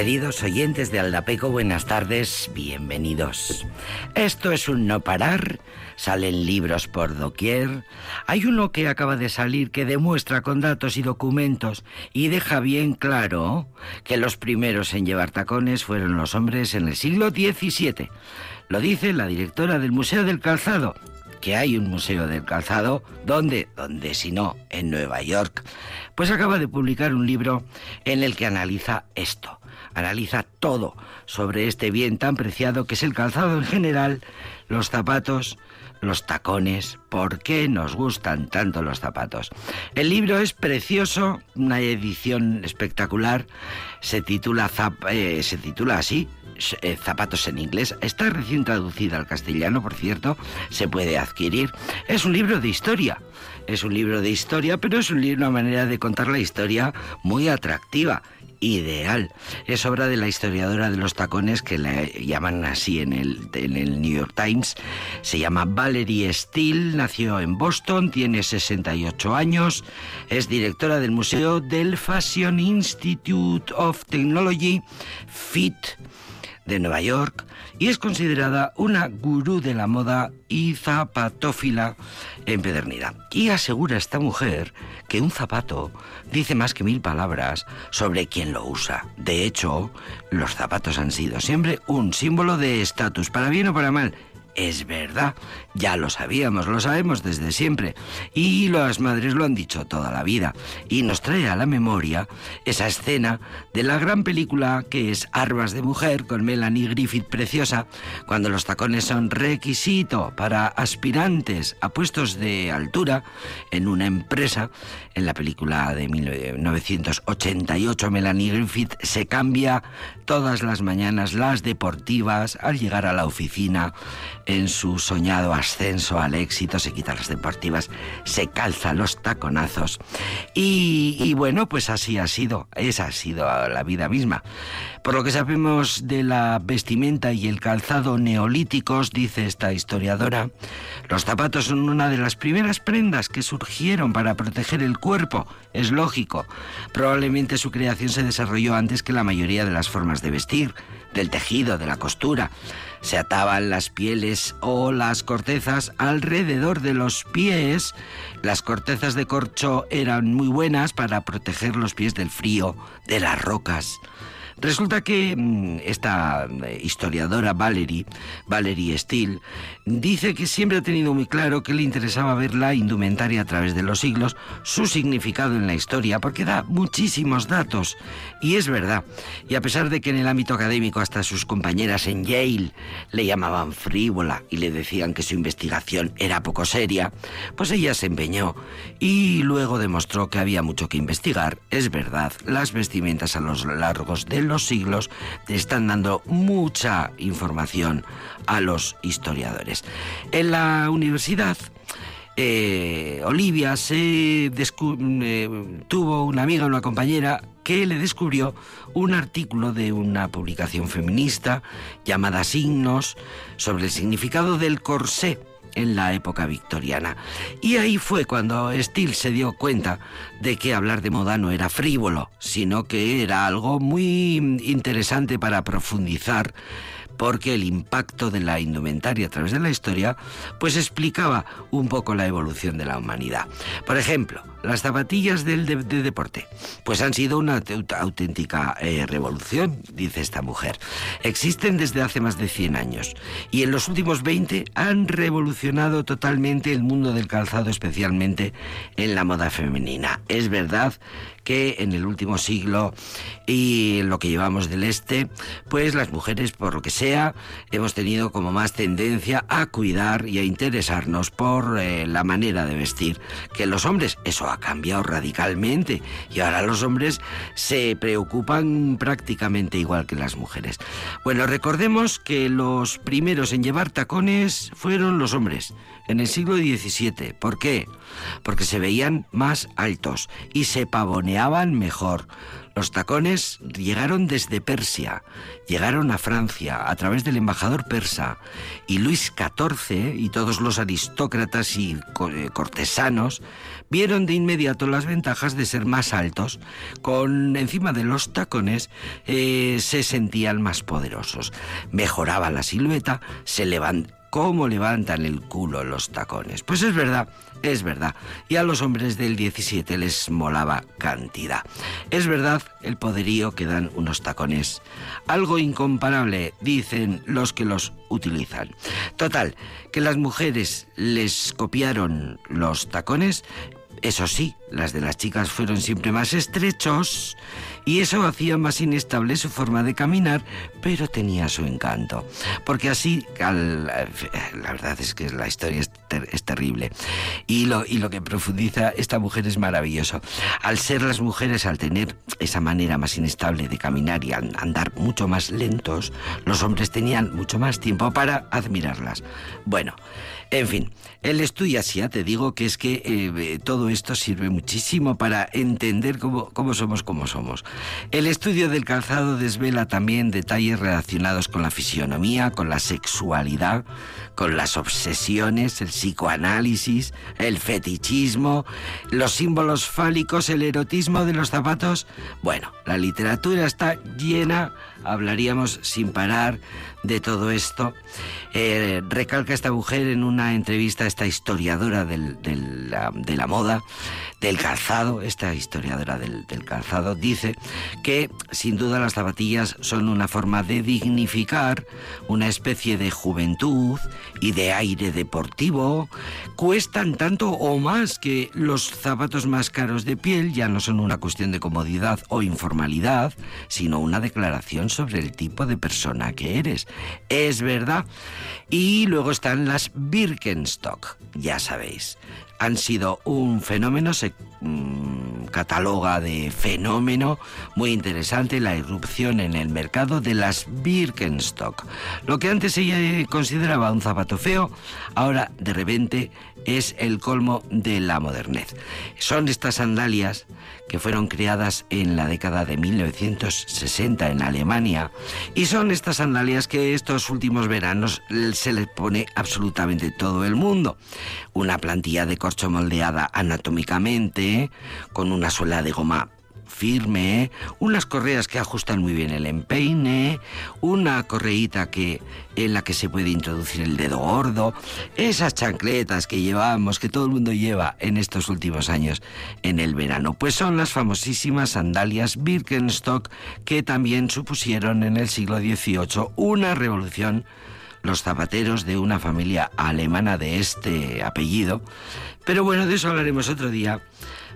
Queridos oyentes de Aldapeco, buenas tardes, bienvenidos. Esto es un no parar, salen libros por doquier. Hay uno que acaba de salir que demuestra con datos y documentos y deja bien claro que los primeros en llevar tacones fueron los hombres en el siglo XVII. Lo dice la directora del Museo del Calzado, que hay un museo del calzado, ¿dónde? Donde si no, en Nueva York. Pues acaba de publicar un libro en el que analiza esto, analiza todo sobre este bien tan preciado que es el calzado en general, los zapatos, los tacones, por qué nos gustan tanto los zapatos. El libro es precioso, una edición espectacular, se titula, eh, se titula así, eh, zapatos en inglés. Está recién traducida al castellano, por cierto, se puede adquirir. Es un libro de historia. Es un libro de historia, pero es un libro, una manera de contar la historia muy atractiva ideal. Es obra de la historiadora de los tacones que la llaman así en el, en el New York Times. Se llama Valerie Steele, nació en Boston, tiene 68 años, es directora del Museo del Fashion Institute of Technology, FIT de Nueva York y es considerada una gurú de la moda y zapatófila empedernida. Y asegura esta mujer que un zapato dice más que mil palabras sobre quien lo usa. De hecho, los zapatos han sido siempre un símbolo de estatus, para bien o para mal, es verdad, ya lo sabíamos, lo sabemos desde siempre. Y las madres lo han dicho toda la vida. Y nos trae a la memoria esa escena de la gran película que es Armas de Mujer con Melanie Griffith preciosa, cuando los tacones son requisito para aspirantes a puestos de altura en una empresa. En la película de 1988, Melanie Griffith se cambia todas las mañanas las deportivas al llegar a la oficina en su soñado ascenso al éxito, se quita las deportivas, se calza los taconazos. Y, bueno, pues así ha sido, esa ha sido la vida misma. Por lo que sabemos de la vestimenta y el calzado neolíticos, dice esta historiadora, los zapatos son una de las primeras prendas que surgieron para proteger el cuerpo. Es lógico. Probablemente su creación se desarrolló antes que la mayoría de las formas de vestir, del tejido, de la costura. Se ataban las pieles o las cortezas alrededor de los pies. Las cortezas de corcho eran muy buenas para proteger los pies del frío, de las rocas. Resulta que mm, esta eh, historiadora Valerie, Valerie Steele, dice que siempre ha tenido muy claro que le interesaba ver la indumentaria a través de los siglos, su significado en la historia, porque da muchísimos datos. Y es verdad. Y a pesar de que en el ámbito académico hasta sus compañeras en Yale le llamaban frívola y le decían que su investigación era poco seria, pues ella se empeñó y luego demostró que había mucho que investigar. Es verdad, las vestimentas a los largos del los siglos están dando mucha información a los historiadores. En la universidad, eh, Olivia eh, tuvo una amiga, una compañera, que le descubrió un artículo de una publicación feminista llamada Signos sobre el significado del corsé en la época victoriana. Y ahí fue cuando Steele se dio cuenta de que hablar de moda no era frívolo, sino que era algo muy interesante para profundizar porque el impacto de la indumentaria a través de la historia pues explicaba un poco la evolución de la humanidad. Por ejemplo, las zapatillas del de, deporte, pues han sido una auténtica eh, revolución, dice esta mujer. Existen desde hace más de 100 años y en los últimos 20 han revolucionado totalmente el mundo del calzado, especialmente en la moda femenina. Es verdad que en el último siglo y lo que llevamos del este, pues las mujeres, por lo que sea, hemos tenido como más tendencia a cuidar y a interesarnos por eh, la manera de vestir que los hombres. Eso ha cambiado radicalmente y ahora los hombres se preocupan prácticamente igual que las mujeres. Bueno, recordemos que los primeros en llevar tacones fueron los hombres en el siglo XVII. ¿Por qué? Porque se veían más altos y se pavoneaban mejor. Los tacones llegaron desde Persia, llegaron a Francia a través del embajador persa y Luis XIV y todos los aristócratas y eh, cortesanos vieron de inmediato las ventajas de ser más altos. Con encima de los tacones eh, se sentían más poderosos. Mejoraba la silueta, se levantaban cómo levantan el culo los tacones. Pues es verdad, es verdad. Y a los hombres del 17 les molaba cantidad. Es verdad el poderío que dan unos tacones. Algo incomparable, dicen los que los utilizan. Total, que las mujeres les copiaron los tacones. Eso sí, las de las chicas fueron siempre más estrechos y eso hacía más inestable su forma de caminar, pero tenía su encanto. Porque así, la verdad es que la historia es, terrible. Y lo, y lo que profundiza esta mujer es maravilloso. Al ser las mujeres, al tener esa manera más inestable de caminar y andar mucho más lentos, los hombres tenían mucho más tiempo para admirarlas. Bueno, en fin, el estudio así, te digo que es que eh, todo esto sirve muchísimo para entender cómo, cómo somos como somos. El estudio del calzado desvela también detalles relacionados con la fisionomía, con la sexualidad, con las obsesiones, el psicoanálisis, el fetichismo, los símbolos fálicos, el erotismo de los zapatos. Bueno, la literatura está llena, hablaríamos sin parar de todo esto. Eh, recalca esta mujer en una entrevista, esta historiadora del, de la moda, del calzado, esta historiadora del, calzado, dice que sin duda las zapatillas son una forma de dignificar una especie de juventud y de aire deportivo. Cuestan tanto o más que los zapatos más caros de piel, ya no son una cuestión de comodidad o informalidad, sino una declaración sobre el tipo de persona que eres. Es verdad. Y luego están las Birkenstock, ya sabéis han sido un fenómeno, se mm, cataloga de fenómeno muy interesante la irrupción en el mercado de las Birkenstock. Lo que antes se consideraba un zapato feo, ahora de repente es el colmo de la modernez. Son estas sandalias que fueron creadas en la década de 1960 en Alemania y son estas sandalias que estos últimos veranos se les pone absolutamente todo el mundo. Una plantilla de corcho moldeada anatómicamente, con una suela de goma firme, unas correas que ajustan muy bien el empeine, una correíta que en la que se puede introducir el dedo gordo, esas chancletas que llevamos, que todo el mundo lleva en estos últimos años en el verano, pues son las famosísimas sandalias Birkenstock que también supusieron en el siglo XVIII una revolución los zapateros de una familia alemana de este apellido. Pero bueno, de eso hablaremos otro día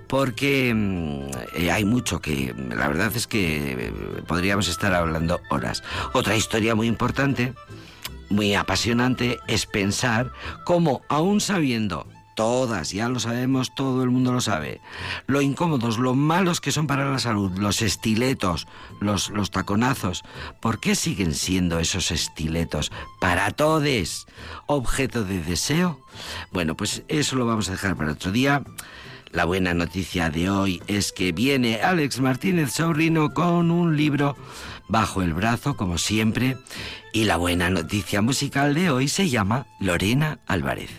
porque mm, eh, hay mucho que la verdad es que eh, podríamos estar hablando horas. Otra historia muy importante, muy apasionante, es pensar cómo, aún sabiendo todas, ya lo sabemos, todo el mundo lo sabe. Lo incómodos, lo malos que son para la salud, los estiletos, los, los taconazos. ¿Por qué siguen siendo esos estiletos para todos objeto de deseo? Bueno, pues eso lo vamos a dejar para otro día. La buena noticia de hoy es que viene Alex Martínez Sobrino con un libro bajo el brazo, como siempre, y la buena noticia musical de hoy se llama Lorena Álvarez.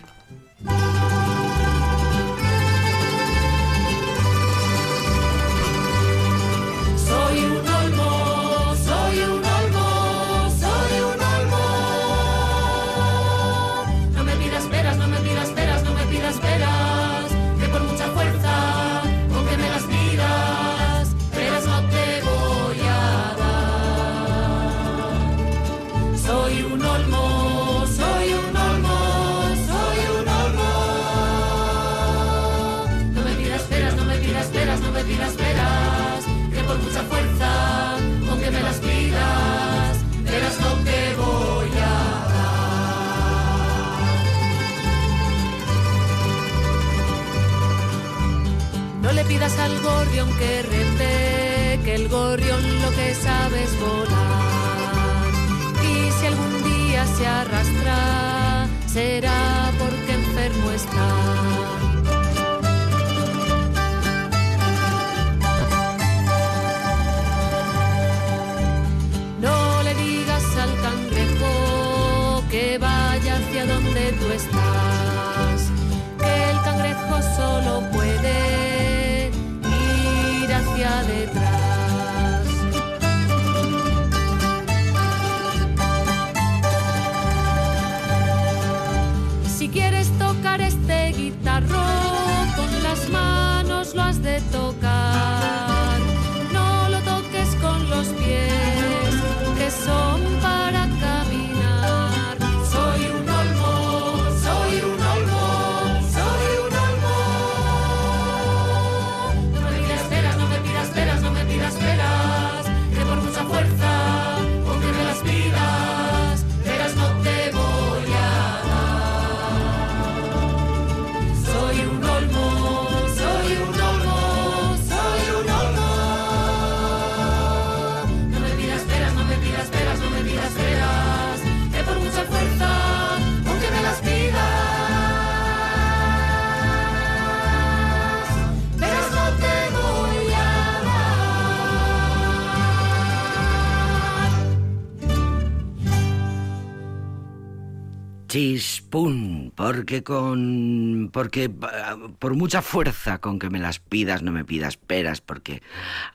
Dar. Chispún, porque con. porque ah, por mucha fuerza con que me las pidas, no me pidas peras, porque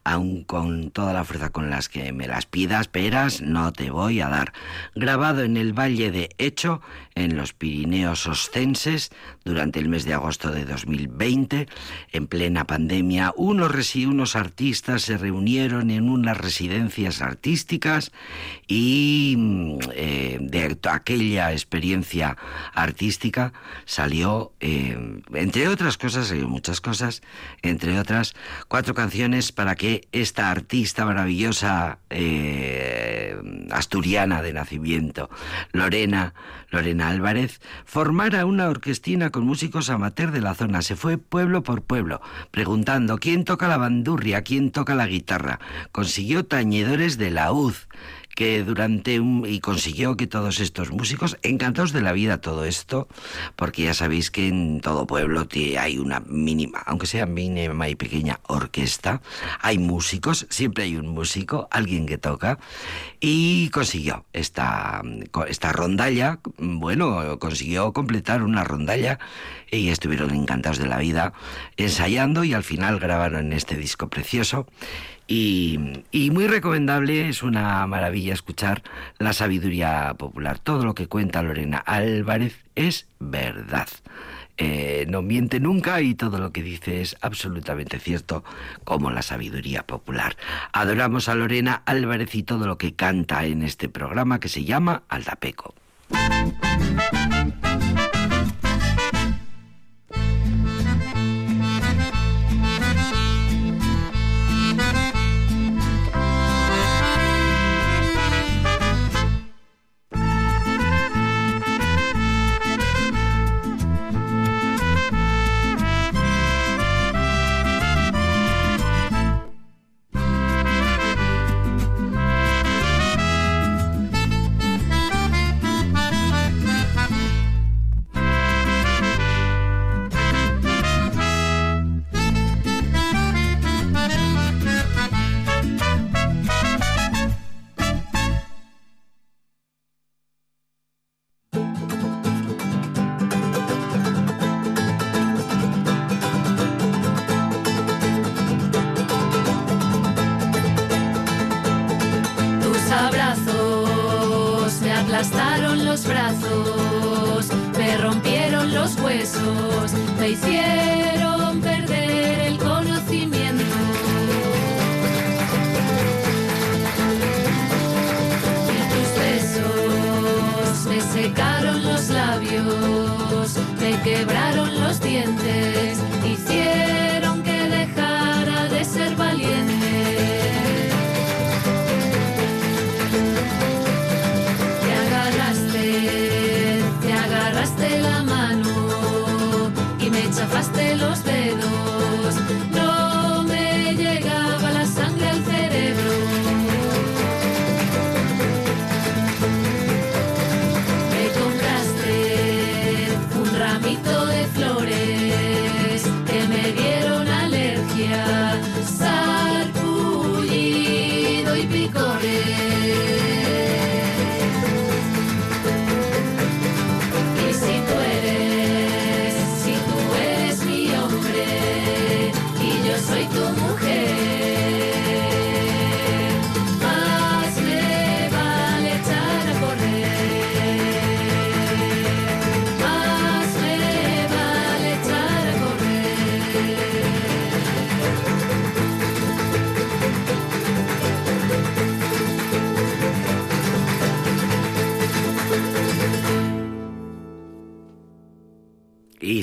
aun con toda la fuerza con las que me las pidas, peras, no te voy a dar. Grabado en el Valle de Hecho, en los Pirineos Oscenses, durante el mes de agosto de 2020, en plena pandemia, unos, unos artistas se reunieron en unas residencias artísticas y mm, eh, de aquella experiencia artística salió, eh, entre otras cosas, salió muchas cosas, entre otras, cuatro canciones para que esta artista maravillosa eh, asturiana de nacimiento, Lorena, Lorena Álvarez, formara una orquestina con músicos amateur de la zona. Se fue pueblo por pueblo, preguntando quién toca la bandurria, quién toca la guitarra. Consiguió tañedores de la UZ que durante un y consiguió que todos estos músicos encantados de la vida todo esto porque ya sabéis que en todo pueblo hay una mínima aunque sea mínima y pequeña orquesta hay músicos siempre hay un músico alguien que toca y consiguió esta esta rondalla bueno consiguió completar una rondalla y estuvieron encantados de la vida ensayando y al final grabaron este disco precioso y, muy recomendable, es una maravilla escuchar la sabiduría popular. Todo lo que cuenta Lorena Álvarez es verdad. Eh, no miente nunca y todo lo que dice es absolutamente cierto, como la sabiduría popular. Adoramos a Lorena Álvarez y todo lo que canta en este programa que se llama Aldapeco.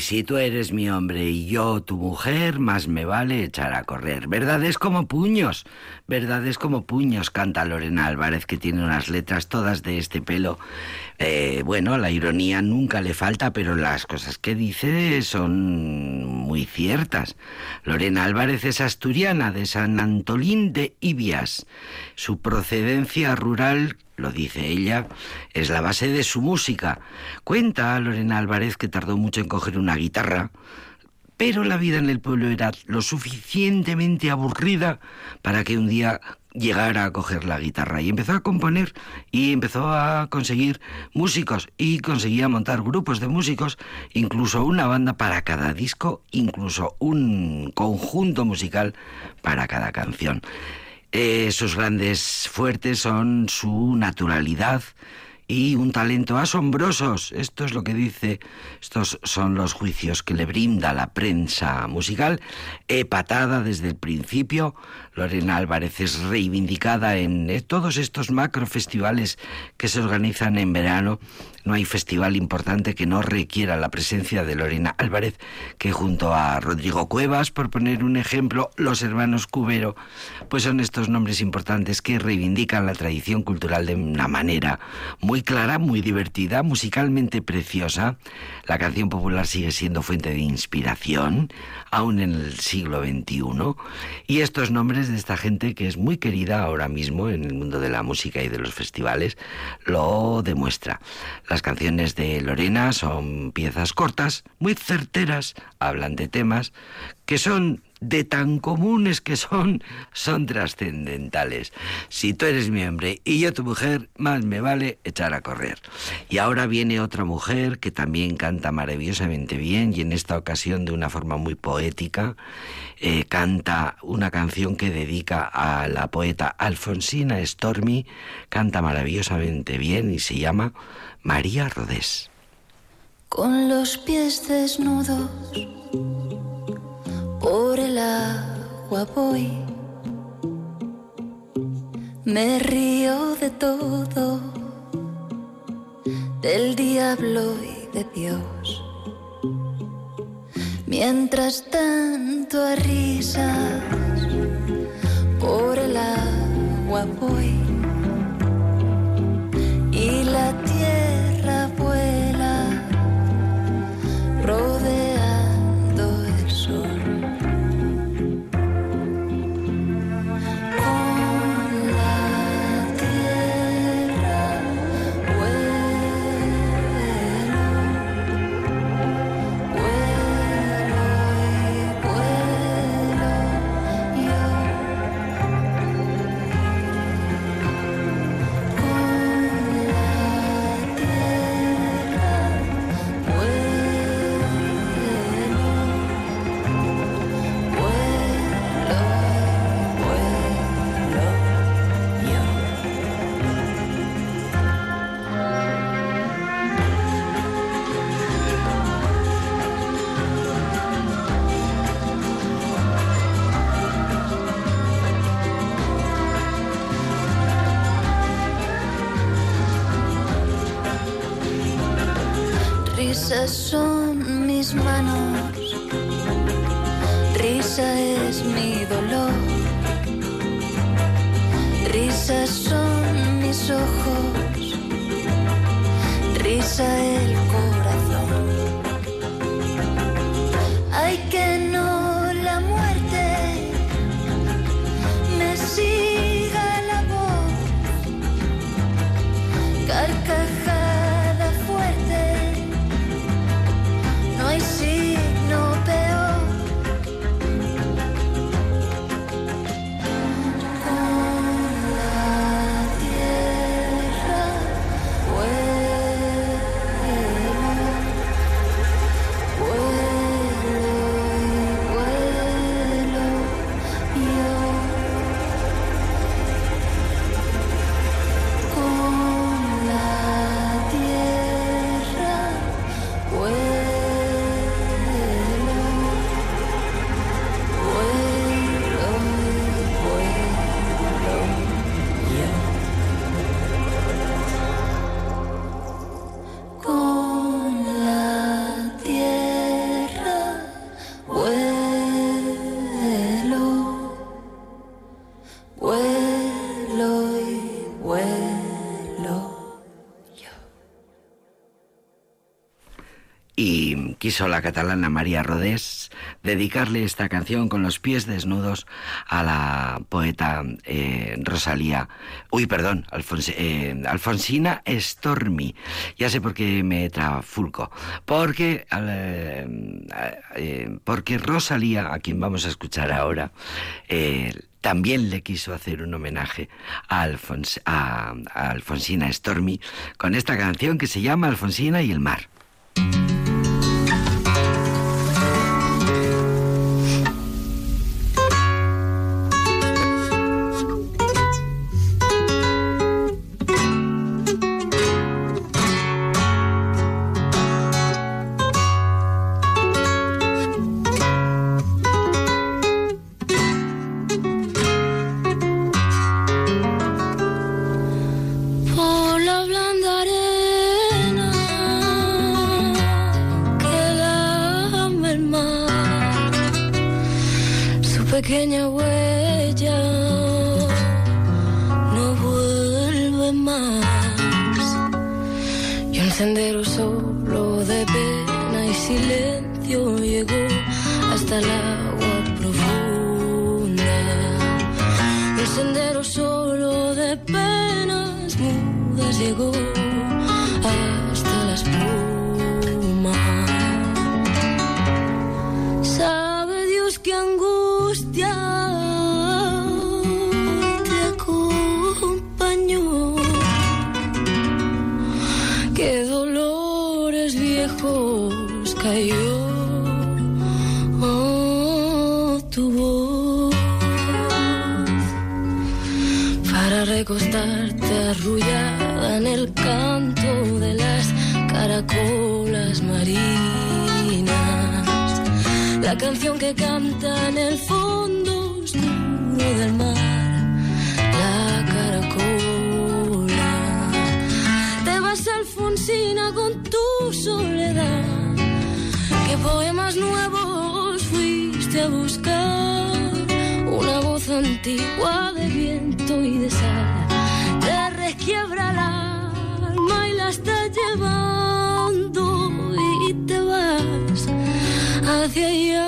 Si tú eres mi hombre y yo tu mujer, más me vale echar a correr. Verdades como puños, verdades como puños, canta Lorena Álvarez, que tiene unas letras todas de este pelo. Eh, bueno, la ironía nunca le falta, pero las cosas que dice son muy ciertas. Lorena Álvarez es asturiana de San Antolín de Ibias. Su procedencia rural lo dice ella, es la base de su música. Cuenta Lorena Álvarez que tardó mucho en coger una guitarra, pero la vida en el pueblo era lo suficientemente aburrida para que un día llegara a coger la guitarra y empezó a componer y empezó a conseguir músicos y conseguía montar grupos de músicos, incluso una banda para cada disco, incluso un conjunto musical para cada canción. Eh, sus grandes fuertes son su naturalidad y un talento asombrosos. Esto es lo que dice, estos son los juicios que le brinda la prensa musical. He patada desde el principio. Lorena Álvarez es reivindicada en eh, todos estos macro festivales que se organizan en verano no hay festival importante que no requiera la presencia de Lorena Álvarez, que junto a Rodrigo Cuevas, por poner un ejemplo, los hermanos Cubero, pues son estos nombres importantes que reivindican la tradición cultural de una manera muy clara, muy divertida, musicalmente preciosa. La canción popular sigue siendo fuente de inspiración, aún en el siglo XXI. Y estos nombres de esta gente que es muy querida ahora mismo en el mundo de la música y de los festivales lo demuestra. Las canciones de Lorena son piezas cortas, muy certeras, hablan de temas que son de tan comunes que son, son trascendentales. Si tú eres mi hombre y yo tu mujer, más me vale echar a correr. Y ahora viene otra mujer que también canta maravillosamente bien y en esta ocasión de una forma muy poética, eh, canta una canción que dedica a la poeta Alfonsina Stormy, canta maravillosamente bien y se llama María Rodés. Con los pies desnudos por el agua voy, me río de todo, del diablo y de Dios. Mientras tanto a risas por el agua voy y la tierra vuela rodeando Risas son mis manos, risa es mi dolor, risas son mis ojos, risa el corazón. catalana María Rodés dedicarle esta canción con los pies desnudos a la poeta eh, Rosalía, uy, perdón, eh, Alfonsina Stormi. Ya sé por qué me trafulco. Porque, eh, porque Rosalía, a quien vamos a escuchar ahora, también le quiso hacer un homenaje a, Alfons, a, Alfonsina Stormi con esta canción que se llama Alfonsina y el mar. recostarte arrullada en el canto de las caracolas marinas. La canción que canta en el fondo oscuro del mar, la caracola. Te vas Alfonsina con tu soledad. ¿Qué poemas nuevos fuiste a buscar? Una voz antigua de viento y de sal, te resquiebra el alma y la está llevando y te vas hacia allá.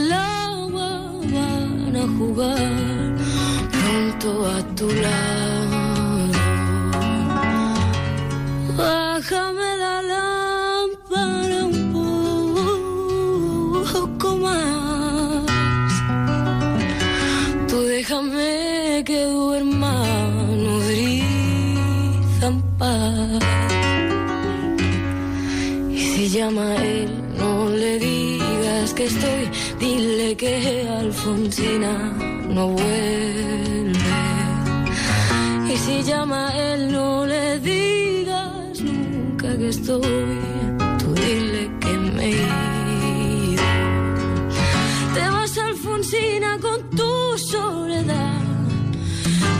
lugar junto a tu lado. Bájame la lámpara un poco más. Tú déjame que duerma nodriza en paz. Y si llama él, no le digas que estoy, dile que Alfonsina no vuelve. Y si llama él, no le digas nunca que estoy. Tú dile que me ido. Te vas a Alfonsina con tu soledad.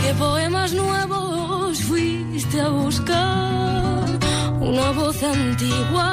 ¿Qué poemas nuevos fuiste a buscar? Una voz antigua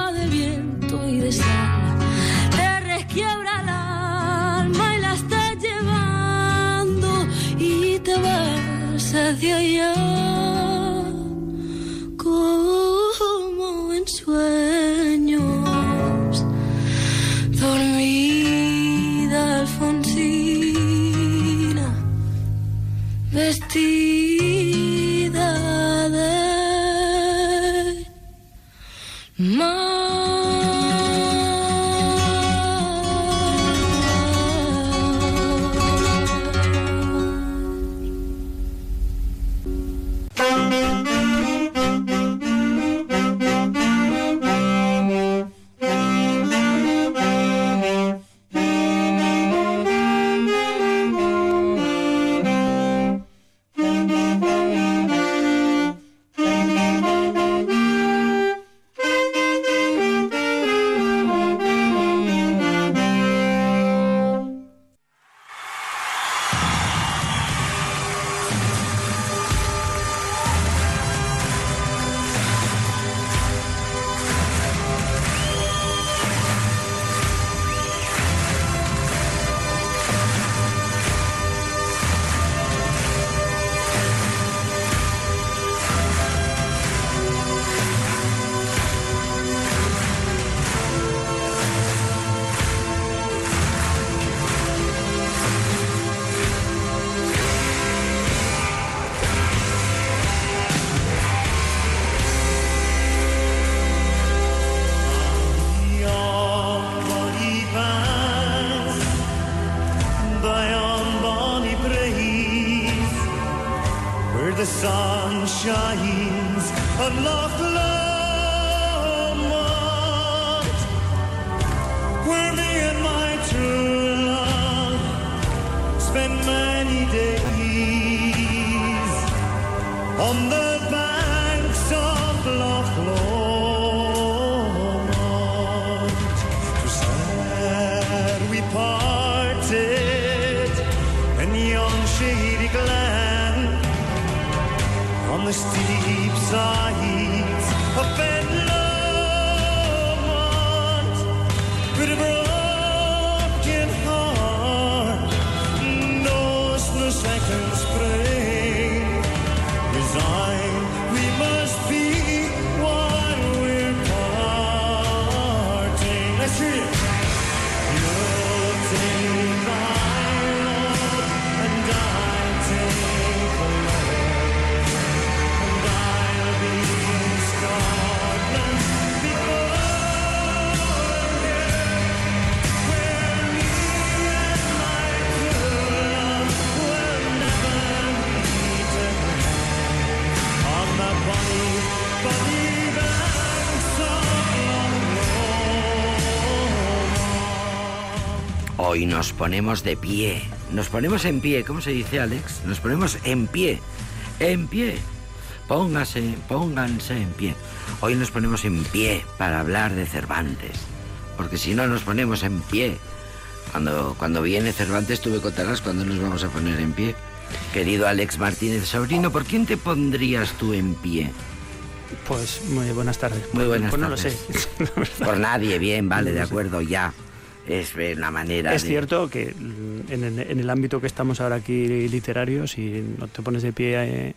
Hoy nos ponemos de pie. Nos ponemos en pie. ¿Cómo se dice, Alex? Nos ponemos en pie. En pie. Póngase, pónganse en pie. Hoy nos ponemos en pie para hablar de Cervantes. Porque si no nos ponemos en pie, cuando, cuando viene Cervantes, tú me contarás cuándo nos vamos a poner en pie. Querido Alex Martínez Sobrino, ¿por quién te pondrías tú en pie? Pues muy buenas tardes. Muy buenas pues tardes. no lo sé. Por nadie, bien, vale, de acuerdo, ya. Es una manera Es de... cierto que mm, en el, en el ámbito que estamos ahora aquí literario, si no te pones de pie eh,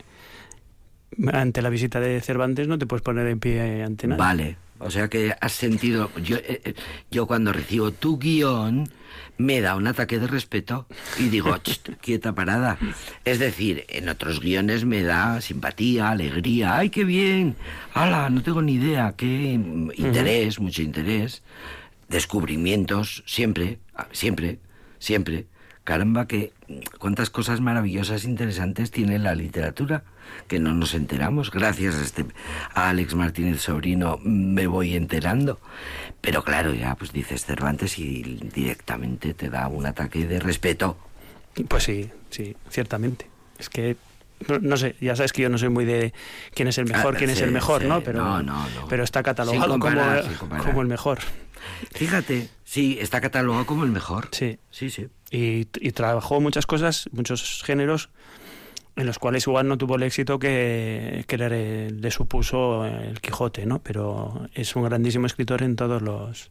ante la visita de Cervantes, no te puedes poner en pie ante nadie. Vale, o sea que has sentido... Yo, eh, eh, yo cuando recibo tu guion me da un ataque de respeto y digo, "Cht, quieta parada. Es decir, en otros guiones me da simpatía, alegría, ¡ay, qué bien! ¡Hala! No tengo ni idea, qué interés, mucho interés, descubrimientos, siempre, ah, siempre, siempre. Caramba, que cuántas cosas maravillosas, interesantes tiene la literatura que no nos enteramos. Gracias a, este, a Alex Martínez Sobrino me voy enterando. Pero claro, ya pues dices Cervantes y directamente te da un ataque de respeto. Pues sí, sí, ciertamente. Es que, no, no sé, ya sabes que yo no soy muy de quién es el mejor, Ah, quién es el mejor. ¿no? Pero, No, no, no. pero está catalogado comparar, como el mejor. Fíjate, sí, está catalogado como el mejor. Sí. Sí, sí. y, y trabajó muchas cosas, muchos géneros en los cuales igual no tuvo el éxito que, que le, le supuso el Quijote, ¿no? Pero es un grandísimo escritor en todos los,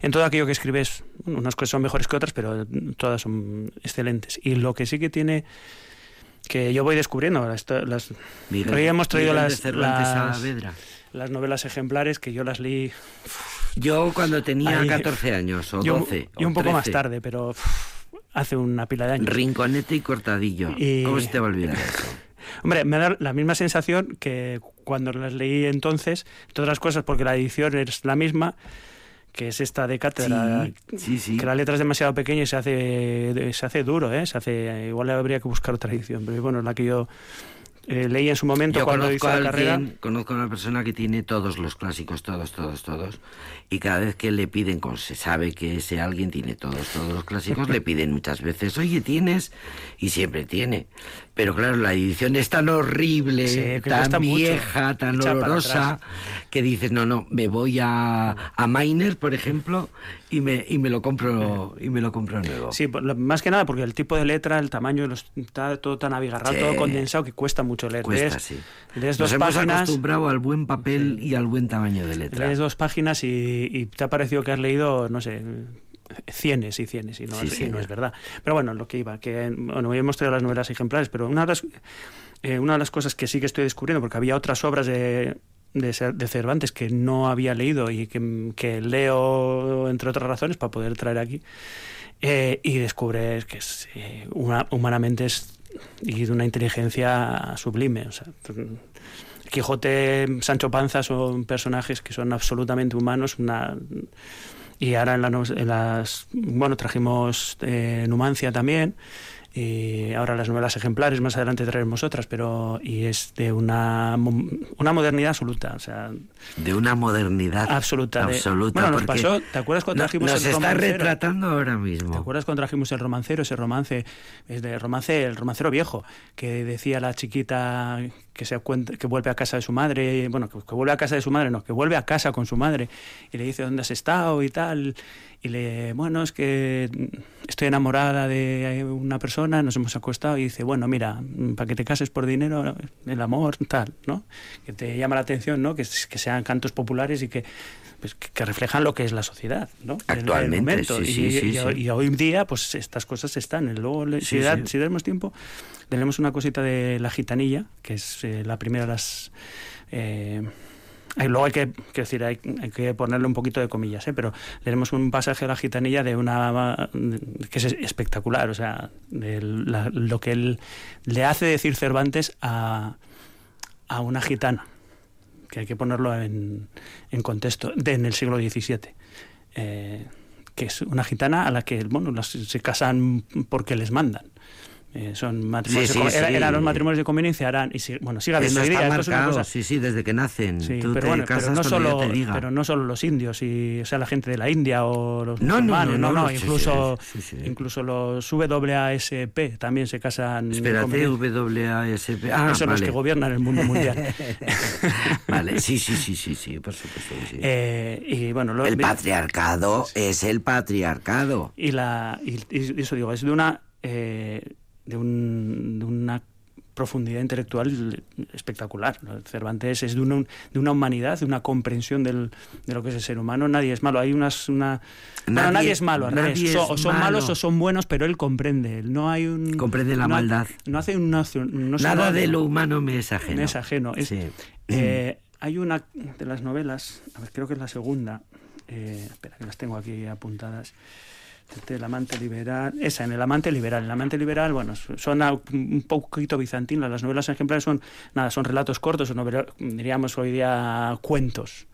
en todo aquello que escribes. Unas cosas son mejores que otras, pero todas son excelentes. Y lo que sí que tiene que yo voy descubriendo. Las, las, Miguel- hoy hemos traído las, las novelas ejemplares que yo las leí Yo cuando tenía Ahí- 14 años o yo, 12 yo un poco más 13, tarde, pero hace una pila de años. Rinconete y Cortadillo. Y- ¿Cómo se te va a olvidar eso? Hombre, me da la misma sensación que cuando las leí entonces, todas las cosas, porque la edición es la misma, que es esta de cátedra, Sí, sí, sí. que la letra es demasiado pequeña y se hace, se hace duro, ¿eh? Se hace, igual habría que buscar otra edición, pero bueno, la que yo eh, leí en su momento Yo cuando a la carrera. conozco a una persona que tiene todos los clásicos, todos, todos, todos, y cada vez que le piden, como se sabe que ese alguien tiene todos, todos los clásicos, le piden muchas veces, oye, ¿tienes? Y siempre tiene. Pero claro, la edición es tan horrible, Sí, tan mucho. vieja, tan Echa olorosa, que dices, no, no, me voy a, a Miner, por ejemplo, y me, y me lo compro, y me lo compro nuevo. Sí, lo- más que nada porque el tipo de letra, el tamaño, los, está todo tan abigarrado, Sí. todo condensado que cuesta mucho leer. Cuesta, Lees- sí. lees Nos dos hemos páginas, acostumbrado al buen papel y al buen tamaño de letra. lees dos páginas y, y te ha parecido que has leído, no sé, cienes y cienes, y no, Sí, es, y señor. no es verdad. Pero bueno, lo que iba, que bueno, hoy hemos traído las novelas ejemplares, pero una de las, eh, una de las cosas que sí que estoy descubriendo, porque había otras obras de, de, Cer- de Cervantes que no había leído y que, que leo, entre otras razones, para poder traer aquí, eh, y descubres que es, eh, una- humanamente es y de una inteligencia sublime. O sea, Quijote, Sancho Panza son personajes que son absolutamente humanos, una y ahora en, la en las bueno trajimos eh, Numancia también y ahora las novelas ejemplares más adelante traeremos otras pero y es de una una modernidad absoluta o sea De una modernidad absoluta de- absoluta. bueno nos pasó te acuerdas cuando no- trajimos nos el está romancero? retratando ahora ¿Te mismo. acuerdas cuando trajimos el romancero, ese romance, es de romance, el romancero viejo, que decía la chiquita que se cuenta, que vuelve a casa de su madre, bueno, que, que vuelve a casa de su madre, no, que vuelve a casa con su madre y le dice dónde has estado y tal, y le, bueno, es que estoy enamorada de una persona, nos hemos acostado y dice, bueno, mira, para que te cases por dinero, el amor, tal, ¿no? Que te llama la atención, ¿no? Que, que sean cantos populares y que pues, que, reflejan lo que es la sociedad, ¿no? Actualmente, sí, Y- sí, sí, y, sí. y hoy en día, pues estas cosas están. Y Luego, Sí, si, da- si tenemos tiempo, tenemos una cosita de la gitanilla, que es eh, la primera de las. eh, luego hay que, decir, hay, que ponerle un poquito de comillas, ¿eh? pero leeremos un pasaje de la gitanilla de una que es espectacular, o sea, de la- lo que él le hace decir Cervantes a, a una gitana, que hay que ponerlo en, en contexto, de, en el siglo XVII. eh, que es una gitana a la que bueno se casan porque les mandan. Eh, son matrimonios Sí, de sí, era- sí. eran los matrimonios de conveniencia, eran, y si- bueno, sigue habiendo está esto es una marcado, cosa- sí, sí, desde que nacen. Tú pero te bueno, pero no, solo, te diga. pero no solo los indios, y, o sea, la gente de la India o los No, no, musulmanes, no, no, no, no, incluso, incluso los WASP también se casan. Espérate. WASP. Ah, son los vale. que gobiernan el mundo mundial. Vale, sí, sí, sí, sí, sí, por supuesto. Eh, y bueno, lo- el patriarcado es el patriarcado. y la y, y eso digo es de una eh, de, un- de una profundidad intelectual espectacular Cervantes es de una, de una humanidad de una comprensión del, de lo que es el ser humano nadie es malo hay unas una Nadie- nadie es malo al nadie revés So- o son malo. malos o son buenos pero él comprende no hay un Comprende la no- maldad. no hace un no Nada de lo humano me es ajeno. Me es ajeno. Es- Sí. eh, hay una de las novelas, a ver, creo que es la segunda. eh, espera, que las tengo aquí apuntadas. Este, El amante liberal, esa, en el amante liberal. El amante liberal, bueno, son un poquito bizantinas. Las novelas ejemplares son, nada, son relatos cortos, o novela- diríamos hoy día cuentos,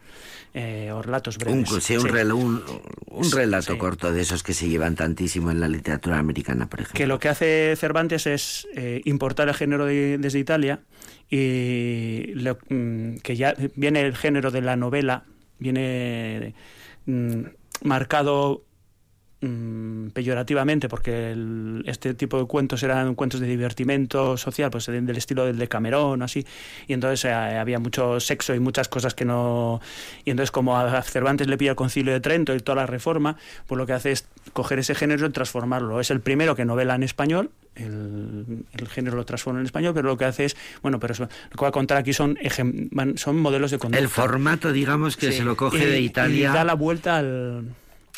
eh, o relatos Un, breves. sí, un, Sí. rel- un- un relato Sí. corto de esos que se llevan tantísimo en la literatura americana, por ejemplo. que lo que hace Cervantes es eh, importar el género de- desde Italia y lo- mm, que ya viene el género de la novela, viene mm, marcado mm, peyorativamente porque el- este tipo de cuentos eran cuentos de divertimento social pues del estilo del de Camerón así y entonces eh, había mucho sexo y muchas cosas que no y entonces como a Cervantes le pilla el concilio de Trento y toda la reforma pues lo que hace es coger ese género y transformarlo es el primero que novela en español el, el género lo transforma en español pero lo que hace es bueno pero eso- lo que voy a contar aquí son ejem- son modelos de conducta El formato, digamos, que Sí. se lo coge Y- de Italia. y da la vuelta al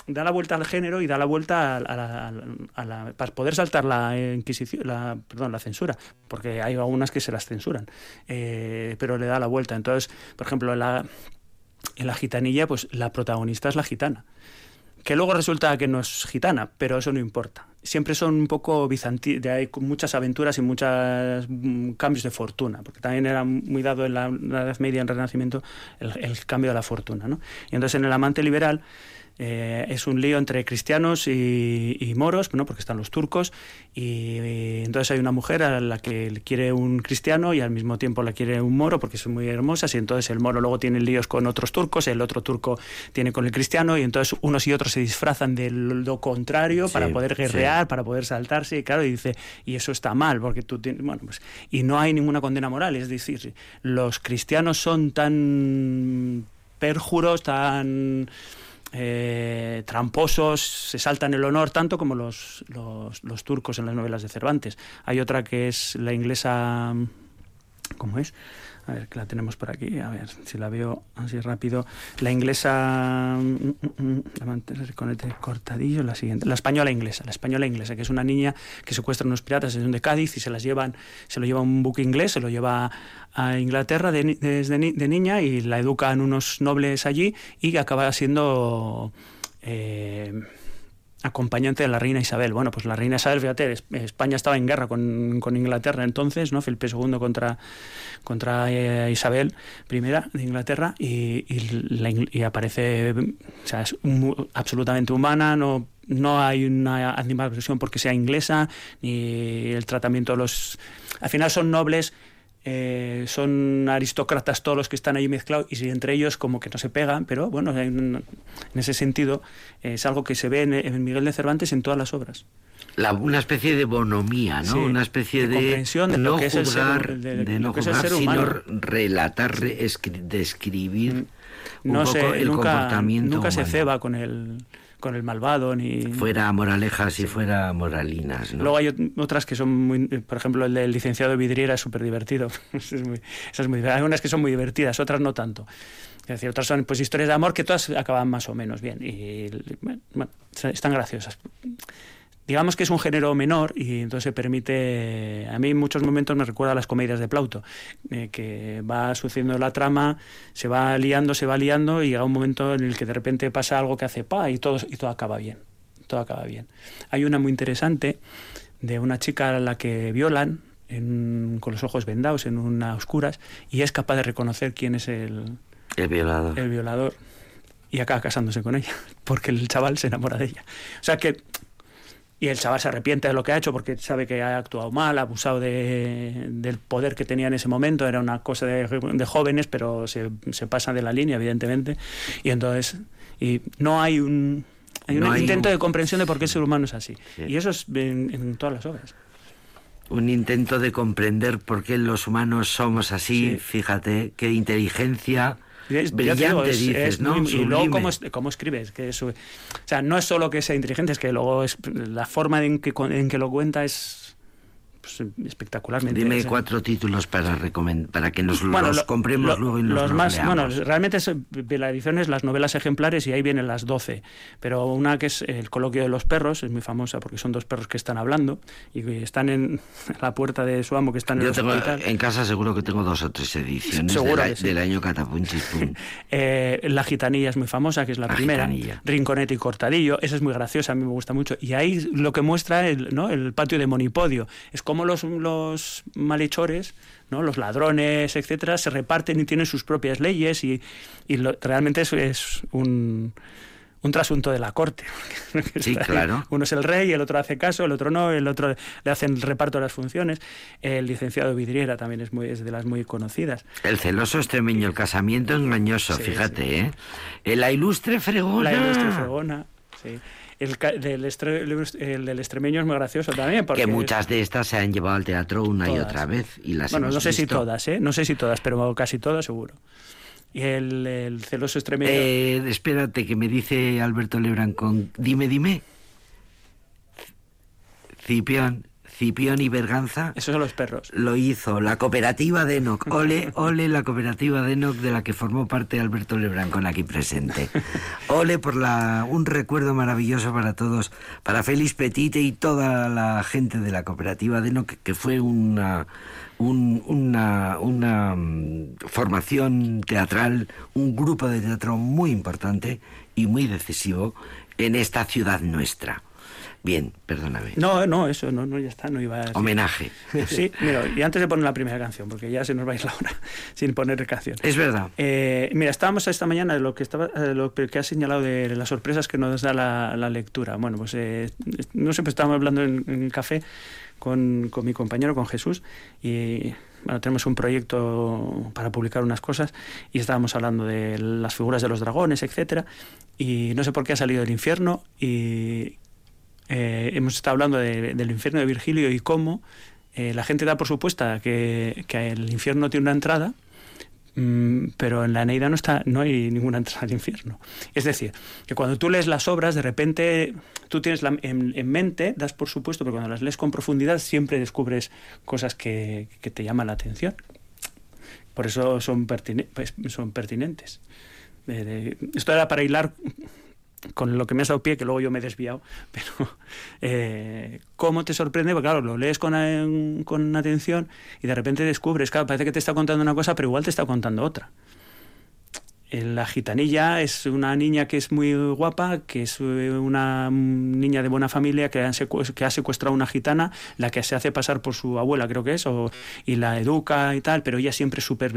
da la vuelta al género y da la vuelta a, la, a la, para poder saltar la inquisición, la, perdón, la censura, porque hay algunas que se las censuran, eh, pero le da la vuelta. Entonces, por ejemplo, en la, en la gitanilla, pues la protagonista es la gitana que luego resulta que no es gitana, pero eso no importa. Siempre son un poco bizantinos, hay muchas aventuras y muchos mm, cambios de fortuna, porque también era muy dado en la, Edad Media, en el Renacimiento, el, el, cambio de la fortuna. ¿no? Y entonces en el amante liberal eh, es un lío entre cristianos y, moros, ¿no? porque están los turcos, y, entonces hay una mujer a la que quiere un cristiano y al mismo tiempo la quiere un moro porque son muy hermosas, y entonces el moro luego tiene líos con otros turcos, el otro turco tiene con el cristiano, y entonces unos y otros se disfrazan de lo contrario para poder guerrear, para poder saltarse, y claro, y dice, y eso está mal, porque tú tienes, bueno, pues, y no hay ninguna condena moral, es decir, los cristianos son tan perjuros, tan eh, tramposos, se saltan el honor tanto como los, los, los, turcos en las novelas de Cervantes. Hay otra que es la inglesa, ¿cómo es? A ver, que la tenemos por aquí, a ver si la veo así rápido. La inglesa, mm, mm, mm, con el cortadillo, la siguiente. La española inglesa, la española inglesa, que es una niña que secuestra unos piratas de Cádiz y se las llevan, se lo lleva un buque inglés, se lo lleva a Inglaterra desde de, niña y la educan unos nobles allí y acaba siendo... Eh, acompañante de la reina Isabel. Bueno, pues la reina Isabel, fíjate, España estaba en guerra con, con Inglaterra entonces, ¿no? Felipe II contra, contra eh, Isabel I de Inglaterra y, y, aparece, o sea, es absolutamente humana, no no hay una animadversión porque sea inglesa, ni el tratamiento de los... Al final son nobles eh, son aristócratas todos los que están ahí mezclados y entre ellos como que no se pegan, pero bueno, en, ese sentido es algo que se ve en, Miguel de Cervantes en todas las obras. La, una especie de bonomía, ¿no? una especie de, comprensión de, no que juzgar, de, no juzgar, sino relatar, describir mm. no un poco el nunca, comportamiento Nunca se ceba con el con el malvado ni fuera moralejas y fuera moralinas luego hay otras que son muy por ejemplo el del licenciado Vidriera es súper divertido es muy, es muy, hay unas que son muy divertidas otras no tanto. Es decir otras son pues historias de amor que todas acaban más o menos bien. Y bueno, están graciosas digamos que es un género menor y entonces permite, a mí en muchos momentos me recuerda a las comedias de Plauto, eh, que va sucediendo la trama, se va liando, se va liando y llega un momento en el que de repente pasa algo que hace pa y todo, y todo acaba bien, todo acaba bien. Hay una muy interesante de una chica a la que violan con los ojos vendados en una oscuras y es capaz de reconocer quién es el, el violador. El violador y acaba casándose con ella, porque el chaval se enamora de ella. O sea que y el chaval se arrepiente de lo que ha hecho porque sabe que ha actuado mal, ha abusado de, del poder que tenía en ese momento, era una cosa de, de jóvenes, pero se, se, pasa de la línea, evidentemente, y entonces y no hay un, hay un intento de comprensión de por qué el ser humano es así, y eso es en, todas las obras. Un intento de comprender por qué los humanos somos así, fíjate, qué inteligencia brillante, dices, ¿no? y luego, ¿cómo, cómo escribes? Que o sea, no es solo que sea inteligente, es que luego es, la forma en que, en que lo cuenta es pues, espectacularmente. Dime cuatro títulos para para que nos los compremos luego y nos los, más, Bueno, realmente es, la edición es las novelas ejemplares y ahí vienen las doce. Pero una que es El coloquio de los perros, es muy famosa porque son dos perros que están hablando y están en la puerta de su amo que están en el tengo, En casa seguro que tengo dos o tres ediciones del año Catapunchis. eh, la gitanilla es muy famosa, que es la, primera. Rinconete y Cortadillo, esa es muy graciosa, a mí me gusta mucho. Y ahí lo que muestra el, ¿no? el patio de Monipodio. Es como los, los malhechores, ¿no? los ladrones, etcétera, se reparten y tienen sus propias leyes y, y realmente eso es un, un trasunto de la corte. Sí, claro. Uno es el rey, el otro hace caso, el otro no, el otro le hacen el reparto de las funciones. El licenciado Vidriera también es, muy, es de las muy conocidas. El celoso extremeño, el casamiento engañoso, fíjate, ¿eh? La ilustre fregona. La ilustre fregona, sí. El, del, el del extremeño es muy gracioso también. Porque que muchas de estas se han llevado al teatro una y otra vez. Y las bueno, no sé si todas, ¿eh? No sé si todas, pero casi todas seguro. Y el, el celoso extremeño... Eh, espérate, que me dice Alberto Lebran con... Dime, dime. Cipión, Cipión y Berganza. Esos son los perros. Lo hizo la cooperativa de Enoch. Ole, ole la cooperativa de Enoch de la que formó parte Alberto Lebrancón aquí presente. Ole por la, un recuerdo maravilloso para todos, para Félix Petite y toda la gente de la cooperativa de Enoch, que fue una, una, una mm, formación teatral, un grupo de teatro muy importante y muy decisivo en esta ciudad nuestra. Bien, perdóname. No, no, eso no, no ya está, no iba a. Homenaje. Sí, mira, y antes de poner la primera canción, porque ya se nos va a ir la hora sin poner canción. Es verdad. Eh, mira, estábamos esta mañana de lo que estaba, eh, lo que has señalado de las sorpresas que nos da la, la lectura. Bueno, pues eh, no siempre estábamos hablando en, en el café con, con, mi compañero, con Jesús, y bueno, tenemos un proyecto para publicar unas cosas y estábamos hablando de las figuras de los dragones, etcétera, y no sé por qué ha salido del infierno y eh, hemos estado hablando de, del infierno de Virgilio y cómo eh, la gente da por supuesta que, el infierno tiene una entrada, mmm, pero en la Eneida no, está, no hay ninguna entrada al infierno. Es decir, que cuando tú lees las obras, de repente tú tienes la, en, en, mente, das por supuesto, pero cuando las lees con profundidad siempre descubres cosas que, te llaman la atención. Por eso son, pertine pues, son pertinentes. Eh, esto era para hilar con lo que me has dado pie, que luego yo me he desviado, pero eh, ¿cómo te sorprende? Porque claro, lo lees con, con atención y de repente descubres, claro, parece que te está contando una cosa, pero igual te está contando otra. La gitanilla es una niña que es muy guapa, que es una niña de buena familia que, ha secuestrado a una gitana, la que se hace pasar por su abuela, creo que es, y la educa y tal, pero ella siempre súper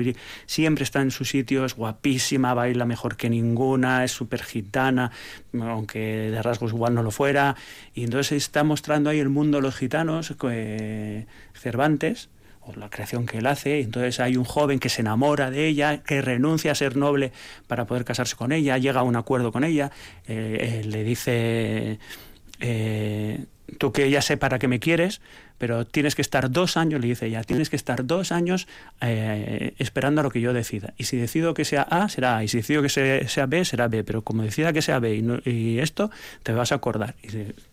siempre está en su sitio, es guapísima, baila mejor que ninguna, es súper gitana, aunque de rasgos igual no lo fuera, y entonces está mostrando ahí el mundo de los gitanos, eh, Cervantes, o la creación que él hace, entonces hay un joven que se enamora de ella, que renuncia a ser noble para poder casarse con ella, llega a un acuerdo con ella, eh, eh, le dice, eh, tú que ya sé para qué me quieres, pero tienes que estar dos años, le dice ella, tienes que estar dos años esperando a lo que yo decida. Y si decido que sea A, será A, y si decido que sea, sea B, será B, pero como decida que sea B y, no, y esto, te vas a acordar. Y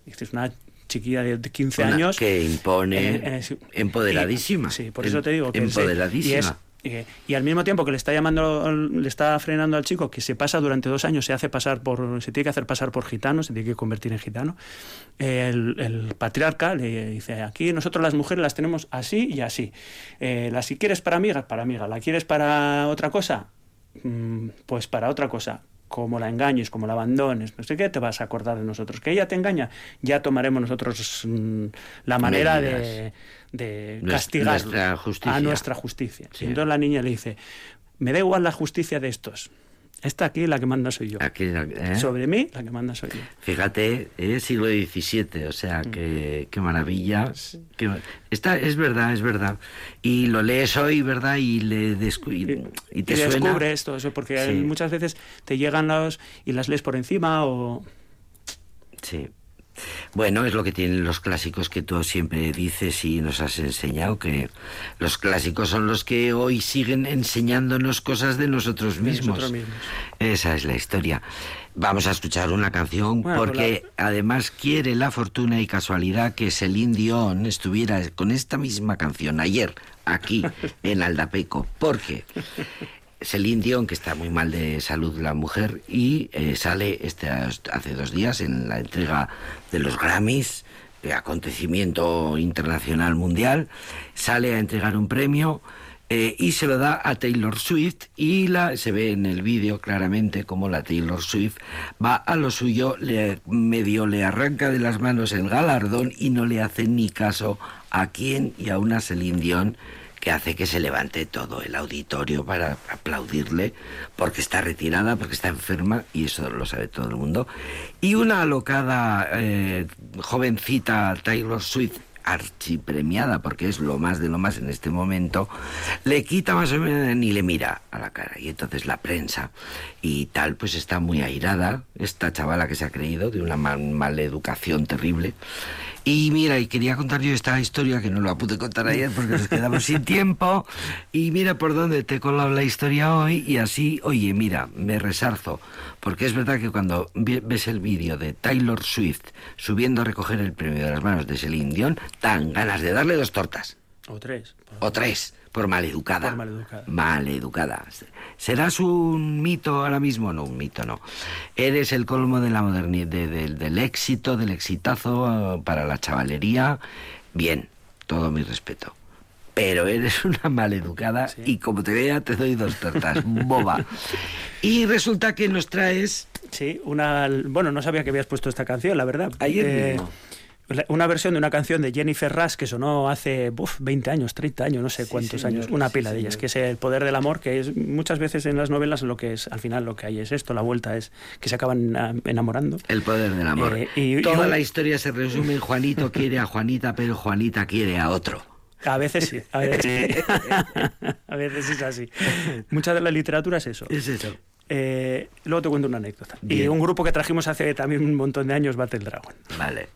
dices, una chiquilla de 15 Una años. Que impone, eh, eh, empoderadísima. Y, sí, por eso te digo que empoderadísima. Y, es, eh, y, al mismo tiempo que le está llamando, le está frenando al chico que se pasa durante dos años, se hace pasar por, se tiene que hacer pasar por gitano, se tiene que convertir en gitano. El, el patriarca le dice aquí nosotros las mujeres las tenemos así y así. Eh, la si quieres para amiga, para amiga. La quieres para otra cosa, mm, pues para otra cosa como la engañes, como la abandones, no sé qué, te vas a acordar de nosotros. Que ella te engaña, ya tomaremos nosotros mmm, la manera de, de castigar a nuestra justicia. Sí. Entonces la niña le dice, me da igual la justicia de estos. Esta aquí la que manda soy yo. Aquí, ¿eh? Sobre mí la que manda soy yo. Fíjate, es siglo XVII, o sea, mm. qué, qué maravilla. Sí. Qué, esta, es verdad, es verdad. Y lo lees hoy, ¿verdad? Y, le descu y, y te y suena... descubre esto, eso, porque sí. muchas veces te llegan los y las lees por encima o... Sí. Bueno, es lo que tienen los clásicos que tú siempre dices y nos has enseñado, que los clásicos son los que hoy siguen enseñándonos cosas de nosotros mismos. Nosotros mismos. Esa es la historia. Vamos a escuchar una canción bueno, porque la... además quiere la fortuna y casualidad que Celine Dion estuviera con esta misma canción ayer aquí en Aldapeco. Porque Celine Dion, que está muy mal de salud la mujer, y eh, sale este, hace dos días en la entrega de los Grammys, de acontecimiento internacional mundial, sale a entregar un premio eh, y se lo da a Taylor Swift y la, se ve en el vídeo claramente como la Taylor Swift va a lo suyo, le, medio le arranca de las manos el galardón y no le hace ni caso a quién y a una Celine Dion que hace que se levante todo el auditorio para aplaudirle porque está retirada, porque está enferma, y eso lo sabe todo el mundo. Y una alocada eh, jovencita Taylor Swift archipremiada, porque es lo más de lo más en este momento, le quita más o menos ni le mira a la cara. Y entonces la prensa y tal, pues está muy airada, esta chavala que se ha creído de una mal, maleducación terrible. Y mira, y quería contar yo esta historia que no la pude contar ayer porque nos quedamos sin tiempo. Y mira por dónde te he colado la historia hoy y así, oye, mira, me resarzo. Porque es verdad que cuando ves el vídeo de Taylor Swift subiendo a recoger el premio de las manos de Celine Dion, dan ganas de darle dos tortas. O tres. O tres, por maleducada. Por maleducada. Maleducada. ¿Serás un mito ahora mismo? No, un mito no. Eres el colmo de la modernidad, de- de- del éxito, del exitazo eh, para la chavalería. Bien, todo mi respeto. Pero eres una maleducada Sí. y como te vea te doy dos tortas, boba. Y resulta que nos traes Sí, una. Bueno, no sabía que habías puesto esta canción, la verdad. Ayer Eh, mismo. Una versión de una canción de Jennifer Rush que sonó hace uf, 20 años, 30 años, no sé Sí, cuántos señor, años, una sí, pila de ellas, señor. que es el poder del amor, que es muchas veces en las novelas lo que es, al final lo que hay es esto, la vuelta es que se acaban ah, enamorando. el poder del amor. Eh, y- Toda y- la historia se resume en Juanito quiere a Juanita, pero Juanita quiere a otro. A veces sí, a veces sí. a veces es así. Mucha de la literatura es eso. Es eso. Eh, luego te cuento una anécdota. Y un grupo que trajimos hace también un montón de años, Battle Dragon. Vale.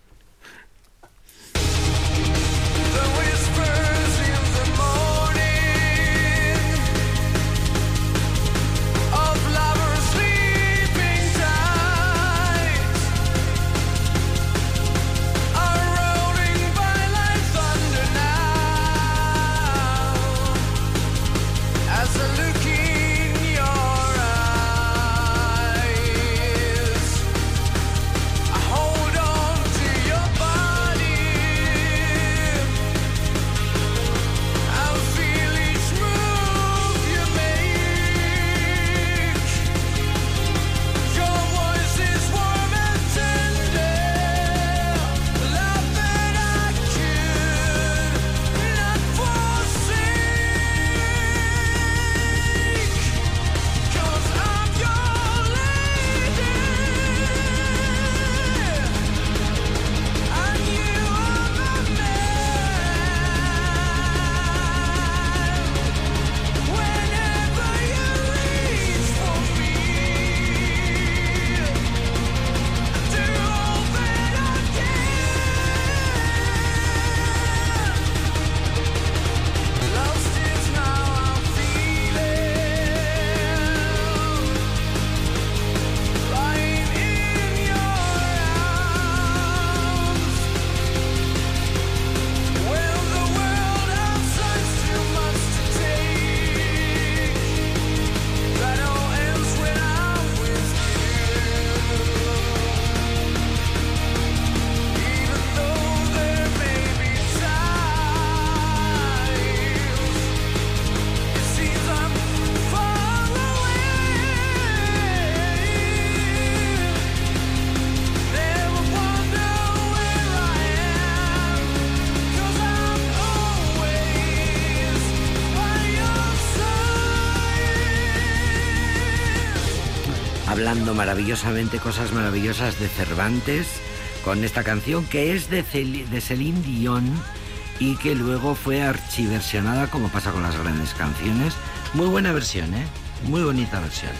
Maravillosamente cosas maravillosas de Cervantes con esta canción que es de, Cel- de Celine Dion y que luego fue archiversionada como pasa con las grandes canciones. Muy buena versión, ¿eh? Muy bonita versión.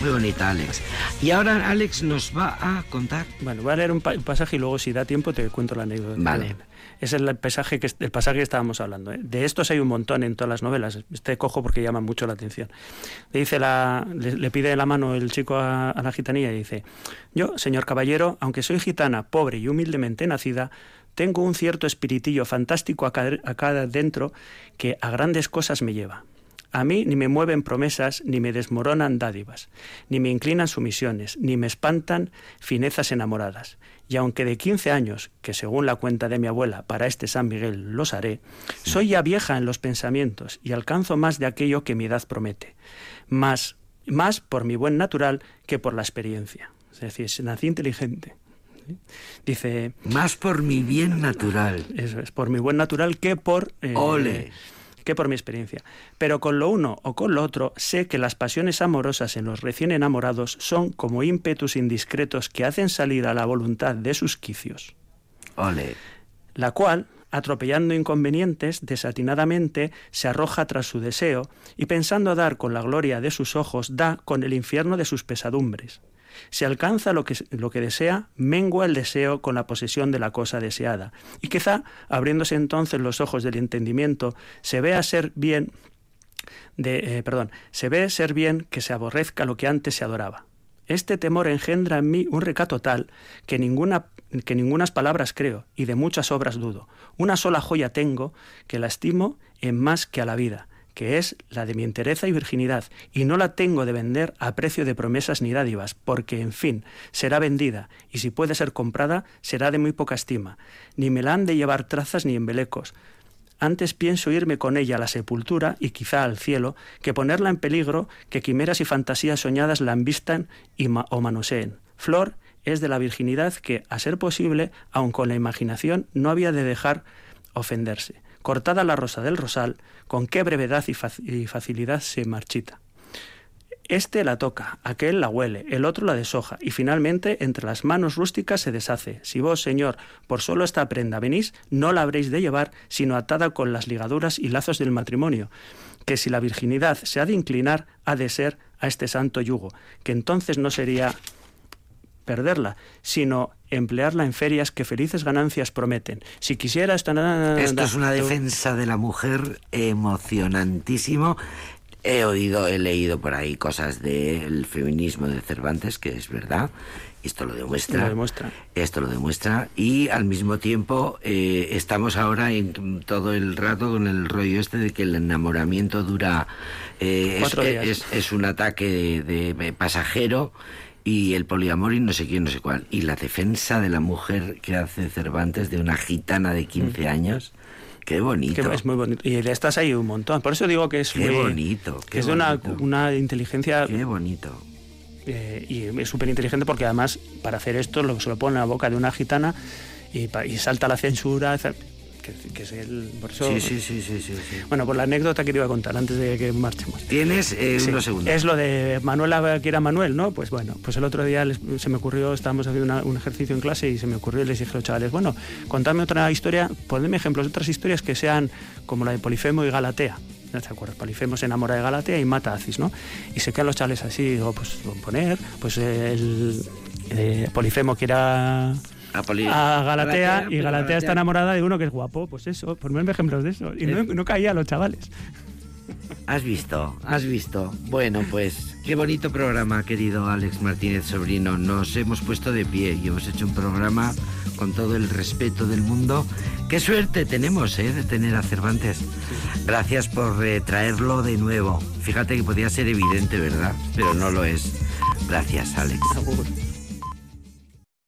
Muy bonita, Alex. Y ahora Alex nos va a contar. Bueno, voy a leer un, pa- un pasaje y luego si da tiempo te cuento la anécdota. Vale. Es el pasaje que, el pasaje que estábamos hablando. ¿eh? De estos hay un montón en todas las novelas. Este cojo porque llama mucho la atención. Le, dice la, le, le pide la mano el chico a, a la gitanilla y dice, yo, señor caballero, aunque soy gitana, pobre y humildemente nacida, tengo un cierto espiritillo fantástico acá, acá dentro que a grandes cosas me lleva. A mí ni me mueven promesas, ni me desmoronan dádivas, ni me inclinan sumisiones, ni me espantan finezas enamoradas. Y aunque de 15 años, que según la cuenta de mi abuela para este San Miguel los haré, soy ya vieja en los pensamientos y alcanzo más de aquello que mi edad promete. Más, más por mi buen natural que por la experiencia. Es decir, nací inteligente. Dice, Más por mi bien natural. eso es, por mi buen natural que por... eh, Ole. Que por mi experiencia. Pero con lo uno o con lo otro, sé que las pasiones amorosas en los recién enamorados son como ímpetus indiscretos que hacen salir a la voluntad de sus quicios, Ole. la cual, atropellando inconvenientes, desatinadamente se arroja tras su deseo y pensando dar con la gloria de sus ojos, da con el infierno de sus pesadumbres. Si alcanza lo que, lo que desea, mengua el deseo con la posesión de la cosa deseada. Y quizá, abriéndose entonces los ojos del entendimiento, se vea ser bien, de, eh, perdón, se ve ser bien que se aborrezca lo que antes se adoraba. Este temor engendra en mí un recato tal que, ninguna, que ningunas palabras creo y de muchas obras dudo. Una sola joya tengo que la estimo en más que a la vida, que es la de mi entereza y virginidad, y no la tengo de vender a precio de promesas ni dádivas, porque, en fin, será vendida, y si puede ser comprada, será de muy poca estima. Ni me la han de llevar trazas ni embelecos, antes pienso irme con ella a la sepultura y quizá al cielo, que ponerla en peligro, que quimeras y fantasías soñadas la envistan y o manoseen. Flor es de la virginidad que, a ser posible, aun con la imaginación, no había de dejar ofenderse. Cortada la rosa del rosal, con qué brevedad y, fac y facilidad se marchita. Este la toca, aquel la huele, el otro la deshoja, y finalmente entre las manos rústicas se deshace. Si vos, Señor, por solo esta prenda venís, no la habréis de llevar, sino atada con las ligaduras y lazos del matrimonio, que si la virginidad se ha de inclinar, ha de ser a este santo yugo, que entonces no sería perderla, sino emplearla en ferias que felices ganancias prometen. Si quisiera esta... Esto es una defensa de la mujer emocionantísimo. He oído, he leído por ahí cosas del feminismo de Cervantes, que es verdad. Esto lo demuestra. Lo demuestra. Esto lo demuestra. Y al mismo tiempo eh, estamos ahora en todo el rato con el rollo este de que el enamoramiento dura... eh, es, días. es- es un ataque de, de pasajero y el poliamor y no sé quién, no sé cuál. Y la defensa de la mujer que hace Cervantes de una gitana de 15 años. Qué bonito. Mm. Que es muy bonito. Y de estas hay un montón. Por eso digo que es Qué muy- bonito, que es de una, una inteligencia Qué bonito. eh, y es súper inteligente porque además para hacer esto lo se lo pone en la boca de una gitana y, y salta la censura. Que, que es el... Por eso, Sí, sí, sí, sí, sí, sí. Bueno, pues la anécdota que te iba a contar antes de que marchemos. Tienes eh, Sí, unos segundos. Es lo de Manuela, que era Manuel, ¿no? Pues bueno, pues el otro día les- se me ocurrió, estábamos haciendo una- un ejercicio en clase y se me ocurrió y les dije a los chavales, bueno, contadme otra historia, ponedme ejemplos de otras historias que sean como la de Polifemo y Galatea. ¿No te acuerdas? Polifemo se enamora de Galatea y mata a Acis, ¿no? Y se quedan los chavales así, digo, pues poner, pues el eh, Polifemo que era A, Poli- a Galatea, y Galatea está enamorada de uno que es guapo, pues eso, ponedme ejemplos de eso. Y no, no caía a los chavales. Has visto, has visto. Bueno, pues qué bonito programa, querido Alex Martínez Sobrino. Nos hemos puesto de pie y hemos hecho un programa con todo el respeto del mundo. Qué suerte tenemos, ¿eh? De tener a Cervantes. Gracias por eh, traerlo de nuevo. Fíjate que podía ser evidente, ¿verdad? Pero no lo es. Gracias, Alex.